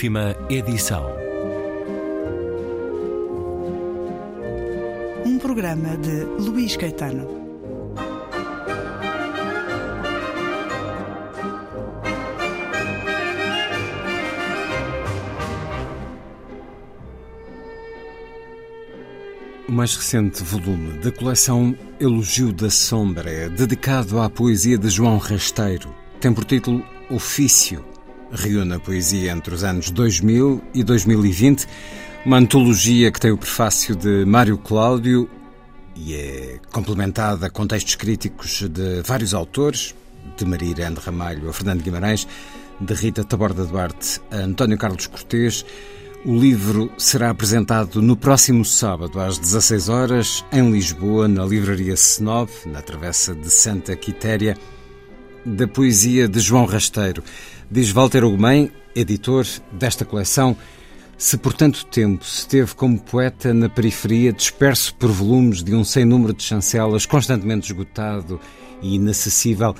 Última edição. Um programa de Luís Caetano. O mais recente volume da coleção Elogio da Sombra é dedicado à poesia de João Rasteiro. Tem por título Ofício reúne a poesia entre os anos 2000 e 2020, uma antologia que tem o prefácio de Mário Cláudio e é complementada com textos críticos de vários autores, de Maria Irene Ramalho a Fernando Guimarães, de Rita Taborda Duarte a António Carlos Cortês. O livro será apresentado no próximo sábado às 16 horas em Lisboa, na livraria Senov, na travessa de Santa Quitéria, da poesia de João Rasteiro. Diz Walter Ugumem, editor desta coleção, se por tanto tempo se teve como poeta na periferia, disperso por volumes de um sem número de chancelas, constantemente esgotado e inacessível,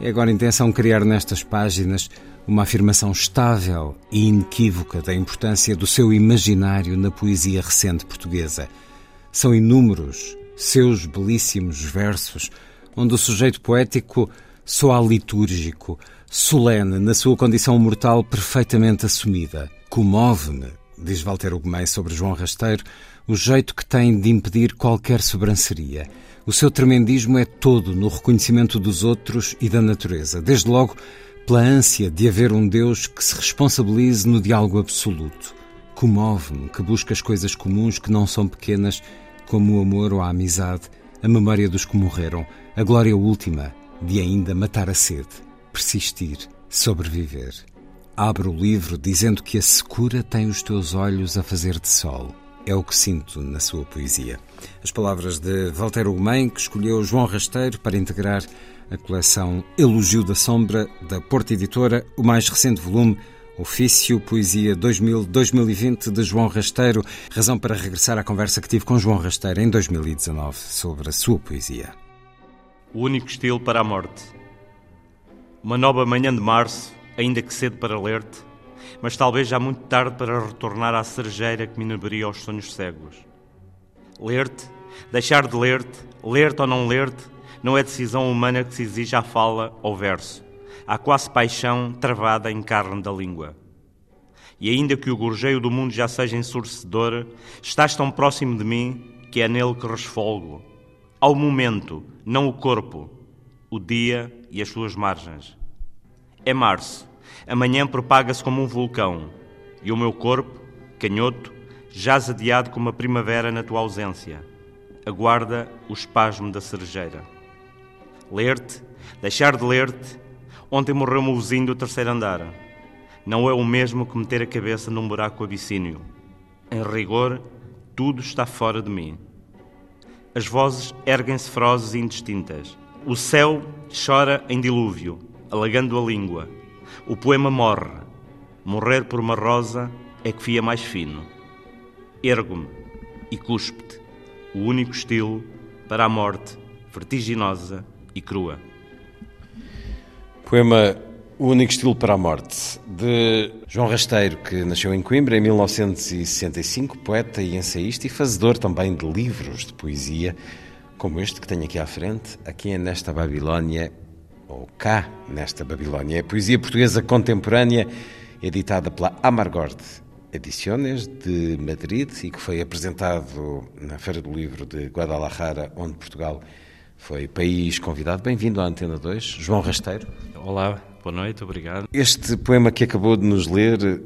é agora intenção criar nestas páginas uma afirmação estável e inequívoca da importância do seu imaginário na poesia recente portuguesa. São inúmeros seus belíssimos versos, onde o sujeito poético soa litúrgico, solene na sua condição mortal perfeitamente assumida. Comove-me, diz Walter Ugumem sobre João Rasteiro, o jeito que tem de impedir qualquer sobranceria. O seu tremendismo é todo no reconhecimento dos outros e da natureza, desde logo pela ânsia de haver um Deus que se responsabilize no diálogo absoluto. Comove-me que busca as coisas comuns que não são pequenas, como o amor ou a amizade, a memória dos que morreram, a glória última de ainda matar a sede persistir, sobreviver. Abre o livro dizendo que a secura tem os teus olhos a fazer de sol. É o que sinto na sua poesia. As palavras de Walter Ugumem, que escolheu João Rasteiro para integrar a coleção Elogio da Sombra, da Porta Editora, o mais recente volume Ofício Poesia 2000-2020 de João Rasteiro, razão para regressar à conversa que tive com João Rasteiro em 2019 sobre a sua poesia. O único estilo para a morte uma nova manhã de março, ainda que cedo para ler-te, mas talvez já muito tarde para retornar à cerejeira que me inebriria aos sonhos cegos. Ler-te, deixar de ler-te, ler-te ou não ler-te, não é decisão humana que se exige à fala ou verso. Há quase paixão travada em carne da língua. E ainda que o gorjeio do mundo já seja ensurdecedor, estás tão próximo de mim que é nele que resfolgo. Ao momento, não o corpo, o dia e as suas margens. É março, amanhã propaga-se como um vulcão, e o meu corpo, canhoto, jaz adiado como a primavera na tua ausência. Aguarda o espasmo da cerejeira. Ler-te, deixar de ler-te, ontem morreu-me o vizinho do terceiro andar. Não é o mesmo que meter a cabeça num buraco abissínio. Em rigor, tudo está fora de mim. As vozes erguem-se ferozes e indistintas. O céu chora em dilúvio, alagando a língua. O poema morre. Morrer por uma rosa é que fia mais fino. Ergo-me e cuspe-te, o único estilo para a morte vertiginosa e crua. Poema O Único Estilo para a Morte, de João Rasteiro, que nasceu em Coimbra em 1965, poeta e ensaísta e fazedor também de livros de poesia como este que tenho aqui à frente, aqui é nesta Babilónia, ou cá nesta Babilónia. É poesia portuguesa contemporânea, editada pela Amargord Ediciones de Madrid e que foi apresentado na Feira do Livro de Guadalajara, onde Portugal foi país convidado. Bem-vindo à Antena 2, João Rasteiro. Olá, boa noite, obrigado. Este poema que acabou de nos ler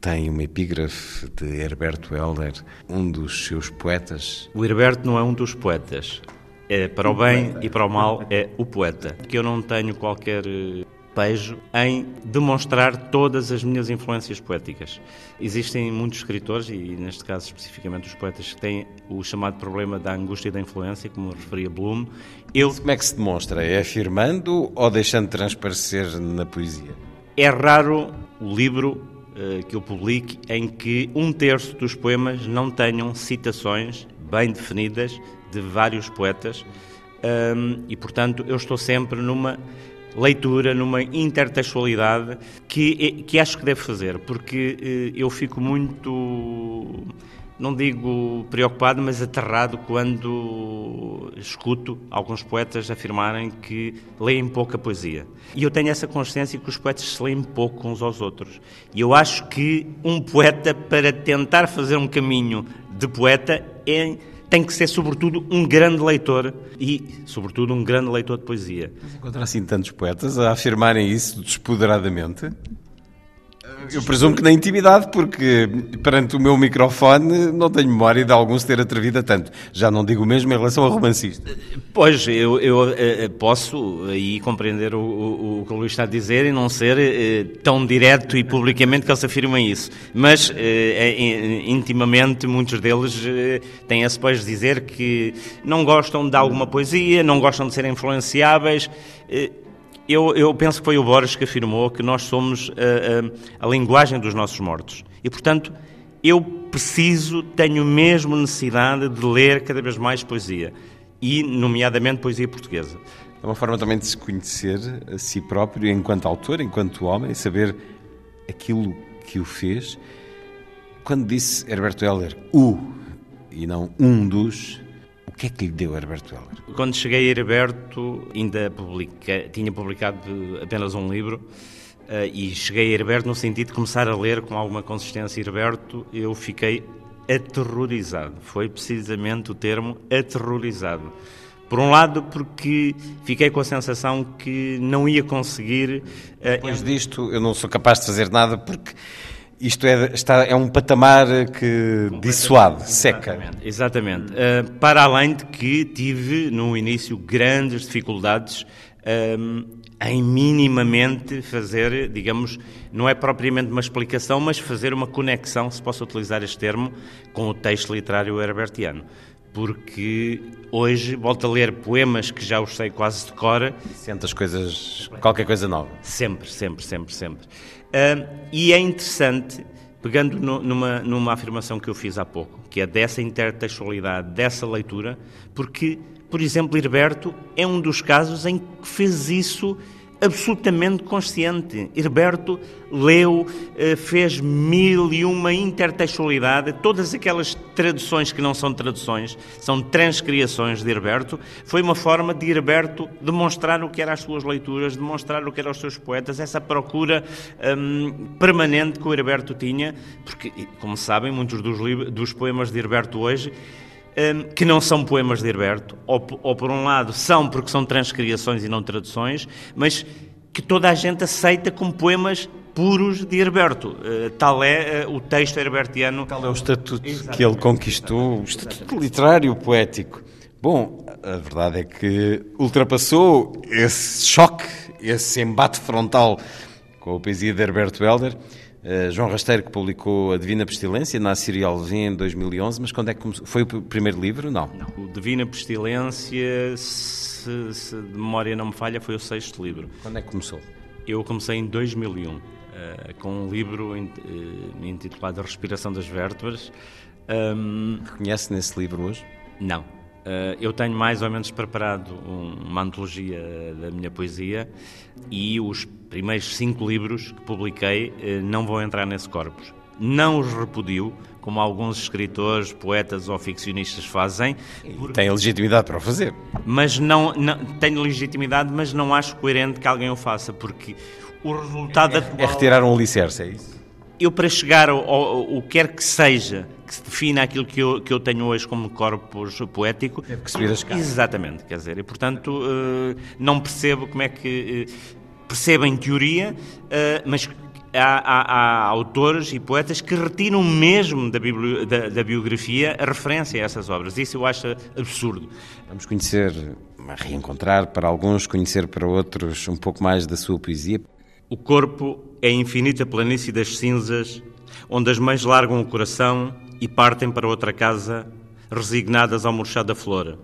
tem uma epígrafe de Herberto Helder, um dos seus poetas. O Herberto não é um dos poetas. É para o bem e para o mal é o poeta. Que eu não tenho qualquer eh, pejo em demonstrar todas as minhas influências poéticas. Existem muitos escritores, e neste caso especificamente os poetas, que têm o chamado problema da angústia e da influência, como referia Bloom. Eu... Como é que se demonstra? É afirmando ou deixando transparecer na poesia? É raro o livro uh, que eu publique em que um terço dos poemas não tenham citações bem definidas de vários poetas um, e, portanto, eu estou sempre numa leitura, numa intertextualidade que, que acho que deve fazer, porque uh, eu fico muito não digo preocupado, mas aterrado quando escuto alguns poetas afirmarem que leem pouca poesia. E eu tenho essa consciência que os poetas se leem pouco uns aos outros. E eu acho que um poeta, para tentar fazer um caminho de poeta, é, tem que ser, sobretudo, um grande leitor e, sobretudo, um grande leitor de poesia. Encontrar assim tantos poetas a afirmarem isso despoderadamente? Eu presumo que na intimidade, porque perante o meu microfone não tenho memória de alguns ter atrevido a tanto. Já não digo mesmo em relação a romancista. Pois, eu, eu, eu eh, posso aí compreender o, o, o, que o Luís está a dizer e não ser eh, tão direto e publicamente que eles afirmem isso. Mas, eh, intimamente, muitos deles têm esse depois de dizer que não gostam de alguma poesia, não gostam de ser influenciáveis eu, eu, penso que foi o Borges que afirmou que nós somos a, eh, a, eh, a linguagem dos nossos mortos. E, portanto, eu preciso, tenho mesmo necessidade de ler cada vez mais poesia. E, nomeadamente, poesia portuguesa. É uma forma também de se conhecer a si próprio enquanto autor, enquanto homem, saber aquilo que o fez. Quando disse Herberto Heller, o, e não um dos, o que é que lhe deu Herberto Heller? Quando cheguei a Herberto, ainda publica, tinha publicado apenas um livro uh, e cheguei a Herberto no sentido de começar a ler com alguma consistência Herberto, eu fiquei aterrorizado. Foi precisamente o termo aterrorizado. Por um lado, porque fiquei com a sensação que não ia conseguir. Uh, Depois disto, eu não sou capaz de fazer nada porque isto é, está, é um patamar que dissuade, seca. Exatamente. Uh, para além de que tive, no início, grandes dificuldades um, em minimamente fazer, digamos, não é propriamente uma explicação, mas fazer uma conexão, se posso utilizar este termo, com o texto literário herbertiano. Porque hoje volto a ler poemas que já os sei quase de cor. Sente as coisas, qualquer coisa nova. Sempre, sempre, sempre, sempre. Uh, e é interessante, pegando no, numa, numa afirmação que eu fiz há pouco, que é dessa intertextualidade, dessa leitura, porque, por exemplo, Herberto é um dos casos em que fez isso absolutamente consciente. Herberto leu, eh, fez mil e uma intertextualidade, todas aquelas traduções que não são traduções, são transcriações de Herberto. Foi uma forma de Herberto demonstrar o que eram as suas leituras, demonstrar o que eram os seus poetas, essa procura hum, permanente que o Herberto tinha, porque, como sabem, muitos dos, dos poemas de Herberto hoje que não são poemas de Herberto, ou, ou, por um lado são porque são transcriações e não traduções, mas que toda a gente aceita como poemas puros de Herberto. Uh, tal é uh, o texto herbertiano. Tal é o estatuto Exatamente. que ele conquistou, o estatuto Exatamente. literário poético. Bom, a verdade é que ultrapassou esse choque, esse embate frontal com a poesia de Herberto Helder João Rasteiro, que publicou A Divina Pestilência, na Síria Alvim, em 2011, mas quando é que começou? Foi o primeiro livro? Não. Não. O Divina Pestilência, se, se de memória não me falha, foi o sexto livro. Quando é que começou? Eu comecei em 2001, uh, eh, com um livro uh, intitulado A Respiração das Vértebras. Um, Reconhece nesse livro hoje? Não. Uh, eu tenho mais ou menos preparado um, uma antologia da minha poesia e os primeiros cinco livros que publiquei uh, não vão entrar nesse corpus. Não os repudio, como alguns escritores, poetas ou ficcionistas fazem. Porque... Tem legitimidade para o fazer. Mas não, não tenho legitimidade, mas não acho coerente que alguém o faça, porque o resultado é, atual... É retirar um alicerce, é isso? Eu, para chegar ao, ao, ao, quer que seja que se defina aquilo que eu, que eu tenho hoje como corpus poético. Deve que subir as escada. Exatamente, quer dizer, e portanto uh, não percebo como é que. Uh, percebo em teoria, uh, mas Há, há, há, autores e poetas que retiram mesmo da, da, da, biografia a referência a essas obras. Isso eu acho absurdo. Vamos conhecer, reencontrar para alguns, conhecer para outros um pouco mais da sua poesia. O corpo é a infinita planície das cinzas, onde as mães largam o coração e partem para outra casa, resignadas ao murchar da flor,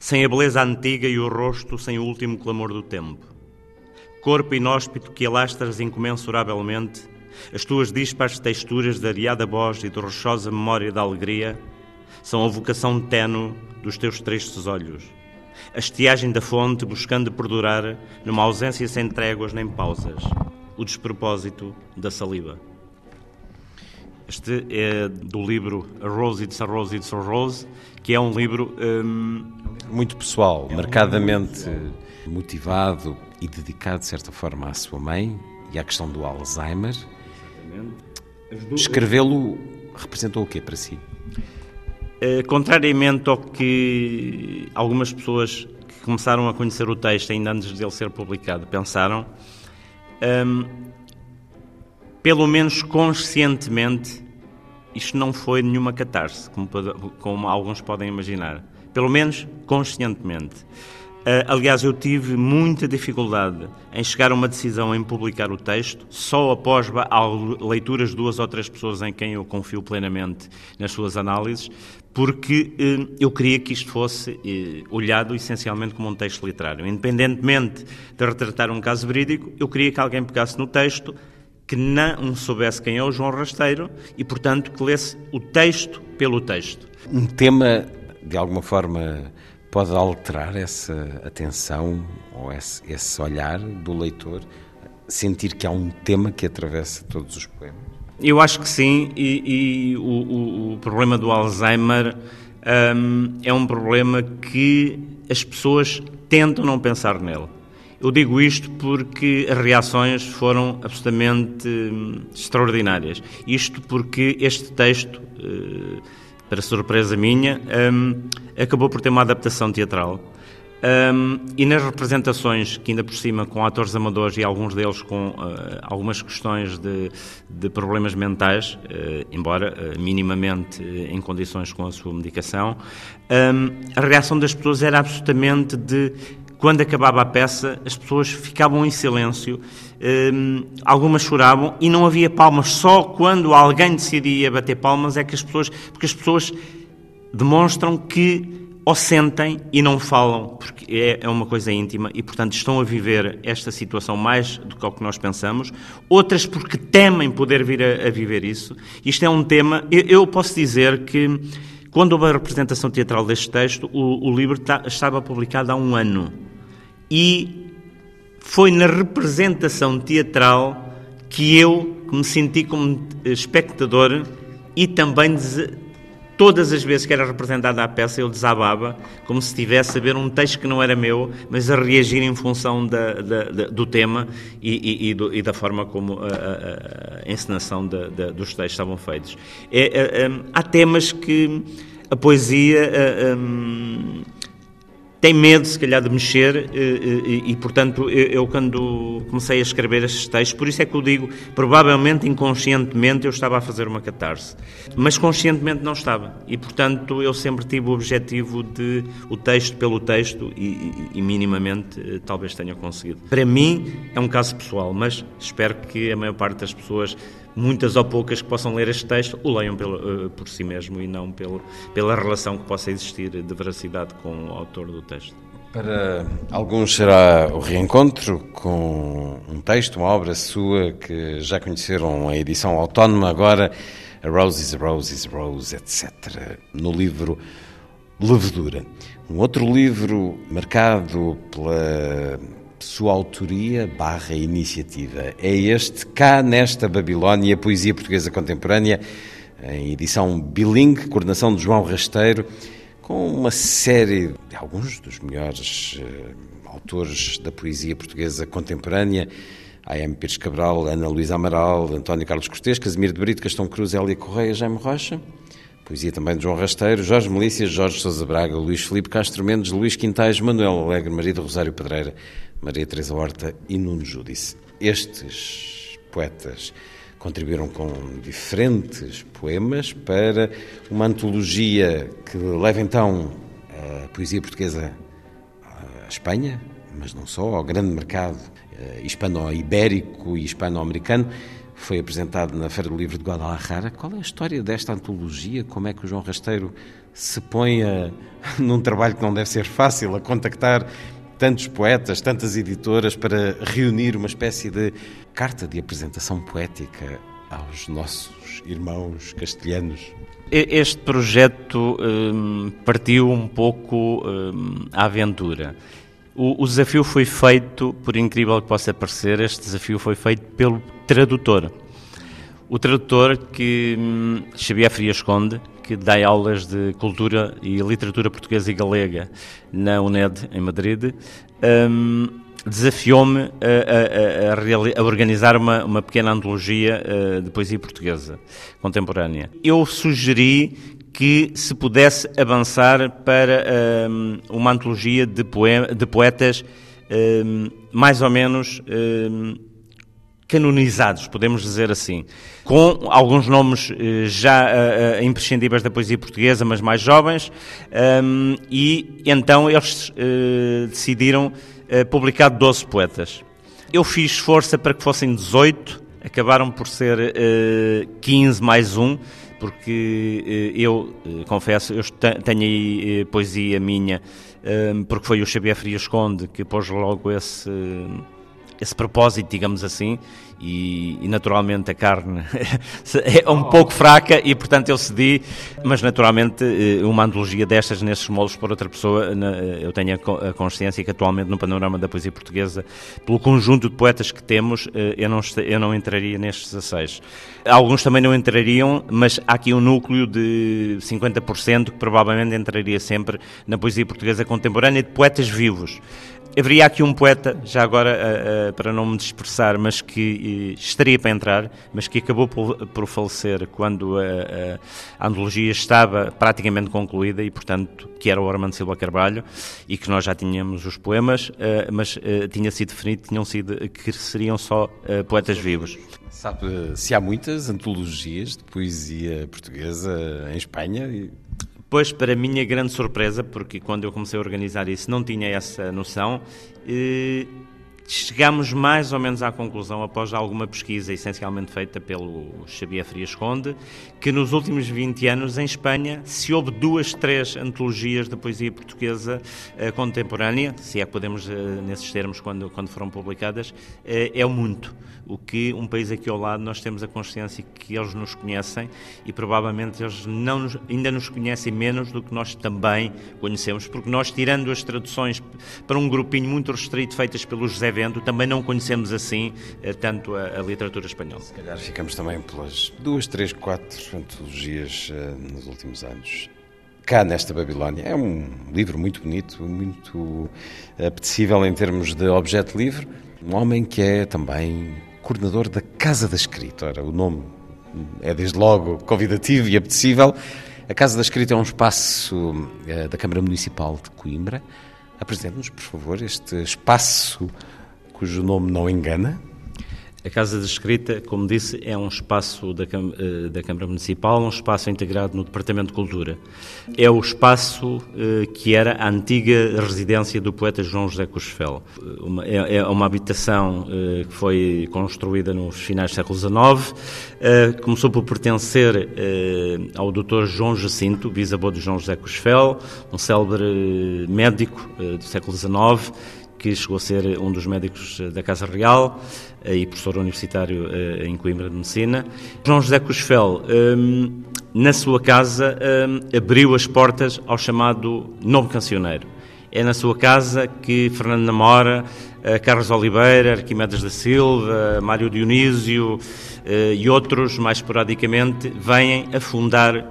sem a beleza antiga e o rosto sem o último clamor do tempo. Corpo inóspito que alastras incomensuravelmente, As tuas dispares texturas da areada voz e de rochosa memória da alegria são a vocação tenue dos teus tristes olhos. A estiagem da fonte buscando perdurar numa ausência sem tréguas nem pausas. O despropósito da saliva. Este é do livro A Rose It's a Rose It's a Rose, que é um livro hum, muito pessoal, é marcadamente motivado e dedicado de certa forma à sua mãe e à questão do Alzheimer. Escrevê-lo representou o quê para si? Uh, contrariamente ao que algumas pessoas que começaram a conhecer o texto ainda antes de ele ser publicado pensaram, um, pelo menos conscientemente, isto não foi nenhuma catarse, como, como alguns podem imaginar. Pelo menos conscientemente. Uh, aliás, eu tive muita dificuldade em chegar a uma decisão em publicar o texto, só após leituras de duas ou três pessoas em quem eu confio plenamente nas suas análises, porque uh, eu queria que isto fosse uh, olhado essencialmente como um texto literário. Independentemente de retratar um caso verídico, eu queria que alguém pegasse no texto, que não soubesse quem é o João Rasteiro e, portanto, que lesse o texto pelo texto. Um tema, de alguma forma pode alterar essa atenção ou esse, esse olhar do leitor, sentir que há um tema que atravessa todos os poemas? Eu acho que sim, e, e o, o, o, problema do Alzheimer um, é um problema que as pessoas tentam não pensar nele. Eu digo isto porque as reações foram absolutamente hum, extraordinárias. Isto porque este texto. Uh, para surpresa minha, um, acabou por ter uma adaptação teatral. Um, e nas representações, que ainda por cima com atores amadores e alguns deles com uh, algumas questões de, de problemas mentais, uh, embora uh, minimamente em condições com a sua medicação, um, a reação das pessoas era absolutamente de quando acabava a peça, as pessoas ficavam em silêncio, um, algumas choravam e não havia palmas. Só quando alguém decidia bater palmas é que as pessoas. Porque as pessoas demonstram que ou sentem e não falam, porque é, é uma coisa íntima e, portanto, estão a viver esta situação mais do que o que nós pensamos. Outras porque temem poder vir a, a viver isso. Isto é um tema. Eu, eu, posso dizer que, quando houve a representação teatral deste texto, o, o livro tá, estava publicado há um ano e foi na representação teatral que eu me senti como espectador e também todas as vezes que era representada a peça eu desabava como se estivesse a ver um texto que não era meu, mas a reagir em função da, da, da, do tema e, e, e, do, e, da forma como a, a, a encenação dos textos estavam feitos. É, é, é, há temas que a poesia tem medo, se calhar, de mexer e, eh, e, eh, e, portanto, eu, quando comecei a escrever estes textos, por isso é que eu digo, provavelmente, inconscientemente, eu estava a fazer uma catarse. Mas conscientemente não estava. E, portanto, eu sempre tive o objetivo de o texto pelo texto e, e minimamente, eh, talvez tenha conseguido. Para mim, é um caso pessoal, mas espero que a maior parte das pessoas muitas ou poucas que possam ler este texto o leiam pelo, uh, por si mesmo e não pelo, pela relação que possa existir de veracidade com o autor do texto. Para alguns será o reencontro com um texto, uma obra sua que já conheceram a edição autónoma, agora Roses, Roses, Rose, etc. No livro Levedura. Um outro livro marcado pela sua autoria barra iniciativa. É este, cá nesta Babilónia, Poesia Portuguesa Contemporânea, em edição bilingue, coordenação de João Rasteiro, com uma série de alguns dos melhores uh, autores da poesia portuguesa contemporânea, A.M. Pires Cabral, Ana Luísa Amaral, António Carlos Cortês, Casimiro de Brito, Castão Cruz, Hélia Correia, Jaime Rocha, poesia também de João Rasteiro, Jorge Melícias, Jorge Sousa Braga, Luís Filipe Castro Mendes, Luís Quintais, Manuel Alegre, Marido Rosário Pedreira, Maria Teresa Horta e Nuno Júdice. Estes poetas contribuíram com diferentes poemas para uma antologia que leva então a poesia portuguesa à Espanha, mas não só, ao grande mercado eh, hispano-ibérico e hispano-americano. Foi apresentado na Feira do Livro de Guadalajara. Qual é a história desta antologia? Como é que o João Rasteiro se põe a, num trabalho que não deve ser fácil, a contactar tantos poetas, tantas editoras, para reunir uma espécie de carta de apresentação poética aos nossos irmãos castelhanos? Este projeto um, partiu um pouco um, à aventura. O, o, desafio foi feito, por incrível que possa parecer, este desafio foi feito pelo tradutor. O tradutor que hum, Xavier Frias Conde, que dá aulas de cultura e literatura portuguesa e galega na UNED em Madrid, um, desafiou-me a, a, a, a, organizar uma, uma pequena antologia uh, de poesia portuguesa contemporânea. Eu sugeri que se pudesse avançar para um, uma antologia de, poe de poetas um, mais ou menos um, canonizados, podemos dizer assim, com alguns nomes uh, já uh, imprescindíveis da poesia portuguesa, mas mais jovens, e então eles uh, decidiram publicar 12 poetas. Eu fiz força para que fossem 18, acabaram por ser 15 mais um, porque eh, eu, eh, confesso, eu tenho aí eh, poesia minha, porque foi o Xavier Frias Conde que pôs logo esse esse propósito, digamos assim, e, e, naturalmente a carne é um pouco fraca e portanto eu cedi, mas naturalmente uma antologia destas nesses moldes por outra pessoa, eu tenho a consciência que atualmente no panorama da poesia portuguesa, pelo conjunto de poetas que temos, eu não, eu não entraria nestes 16. Alguns também não entrariam, mas há aqui um núcleo de 50% que provavelmente entraria sempre na poesia portuguesa contemporânea de poetas vivos. Haveria aqui um poeta, já agora uh, uh, para não me dispersar, mas que uh, estaria para entrar, mas que acabou por, por falecer quando a antologia estava praticamente concluída e, portanto, que era o Armando Silva Carvalho e que nós já tínhamos os poemas, mas tinha sido definido tinham sido, que seriam só poetas vivos. Sabe se há muitas antologias de poesia portuguesa em Espanha? Pois, para minha grande surpresa, porque quando eu comecei a organizar isso não tinha essa noção, eh, Chegamos mais ou menos à conclusão, após alguma pesquisa essencialmente feita pelo Xavier Frias Conde, que nos últimos 20 anos em Espanha se houve duas, três antologias de poesia portuguesa uh, contemporânea, se é que podemos, uh, nesses termos, quando, quando foram publicadas, uh, é muito. O que um país aqui ao lado nós temos a consciência que eles nos conhecem e provavelmente eles não nos, ainda nos conhecem menos do que nós também conhecemos, porque nós, tirando as traduções para um grupinho muito restrito feitas pelo José Também não conhecemos assim eh, tanto a, a, literatura espanhola. Se calhar ficamos também pelas duas, três, quatro antologias uh, nos últimos anos. Cá nesta Babilónia. É um livro muito bonito, muito apetecível em termos de objeto livre. Um homem que é também coordenador da Casa da Escrita. Ora, o nome é desde logo convidativo e apetecível. A Casa da Escrita é um espaço uh, da Câmara Municipal de Coimbra. Apresente-nos, por favor, este espaço cujo nome não engana. A Casa de Escrita, como disse, é um espaço da, eh, da Câmara Municipal, um espaço integrado no Departamento de Cultura. É o espaço eh, que era a antiga residência do poeta João José Cochefel. Uma, é, é, uma habitação eh, que foi construída nos finais do século XIX, eh, começou por pertencer eh, ao Dr. João Jacinto, bisavô de João José Cochefel, um célebre médico eh, do século XIX, que chegou a ser um dos médicos da Casa Real eh, e professor universitário eh, em Coimbra de Medicina. João José Cusfel, ehm, na sua casa, ehm, abriu as portas ao chamado Novo Cancioneiro. É na sua casa que Fernando Namora, eh, Carlos Oliveira, Arquimedes da Silva, Mário Dionísio e outros, mais esporadicamente, vêm a fundar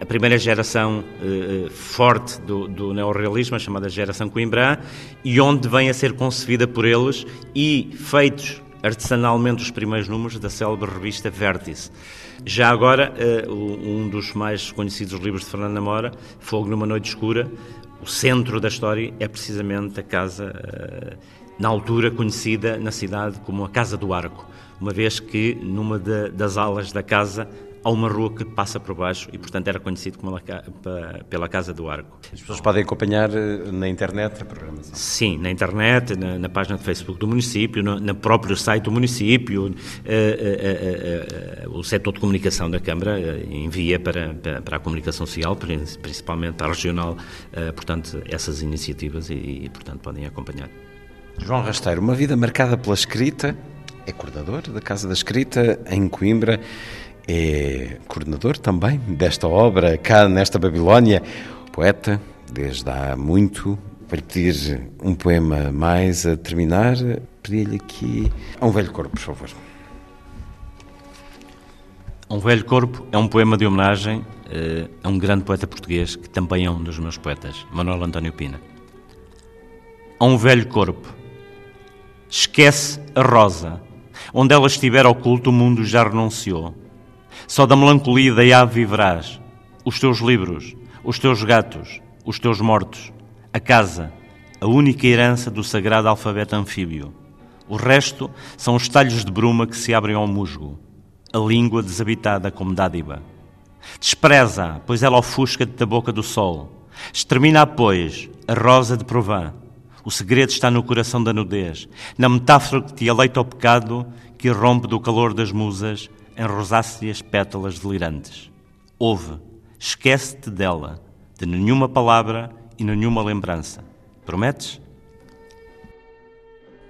a primeira geração uh, forte do, do neorrealismo, a chamada geração Coimbra, e onde vem a ser concebida por eles e feitos artesanalmente os primeiros números da célebre revista Vértice. Já agora, um dos mais conhecidos livros de Fernando Namora, Fogo numa Noite Escura, o centro da história é precisamente a casa, na altura conhecida na cidade como a Casa do Arco, uma vez que numa de, das alas da casa há uma rua que passa por baixo e, portanto, era conhecido como pela Casa do Arco. As pessoas podem acompanhar eh, na internet a programação? Sim, na internet, na, na página de Facebook do município, no, no próprio site do município, uh, uh, uh, o setor de comunicação da Câmara envia para, para, para, a comunicação social, principalmente a regional, portanto, essas iniciativas e, e, portanto, podem acompanhar. João Rasteiro, uma vida marcada pela escrita, é coordenador da Casa da Escrita em Coimbra é coordenador também desta obra, cá nesta Babilónia, poeta, desde há muito. Para pedir um poema mais a terminar, pedi-lhe aqui a um velho corpo, por favor. Um Velho Corpo é um poema de homenagem uh, a um grande poeta português que também é um dos meus poetas, Manuel António Pina. A um velho corpo. Esquece a rosa. Onde ela estiver oculta, o mundo já renunciou. Só da melancolia da ave viverás. Os teus livros, os teus gatos, os teus mortos, a casa, a única herança do sagrado alfabeto anfíbio. O resto são os talhos de bruma que se abrem ao musgo, a língua desabitada como dádiva. Despreza, pois ela ofusca-te da boca do sol. Extermina, pois, a rosa de Provence. O segredo está no coração da nudez, na metáfora que te aleita ao pecado, que irrompe do calor das musas em rosáceas pétalas delirantes. Ouve, esquece-te dela, de nenhuma palavra e nenhuma lembrança. Prometes?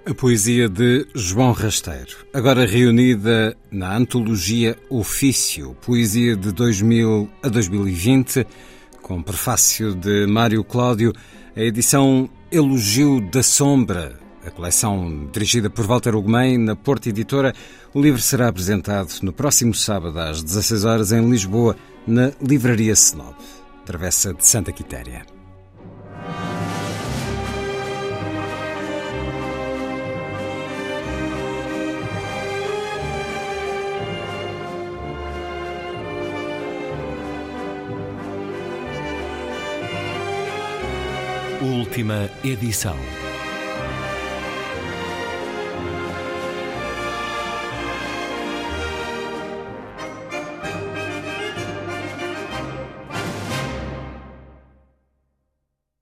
A poesia de João Rasteiro, agora reunida na antologia Ofício, poesia de 2000 a 2020, com prefácio de Mário Cláudio, a edição Elogio da Sombra, a coleção dirigida por Walter Ugumem na Porta Editora. O livro será apresentado no próximo sábado às 16 horas em Lisboa, na Livraria Senob, Travessa de Santa Quitéria. Última edição.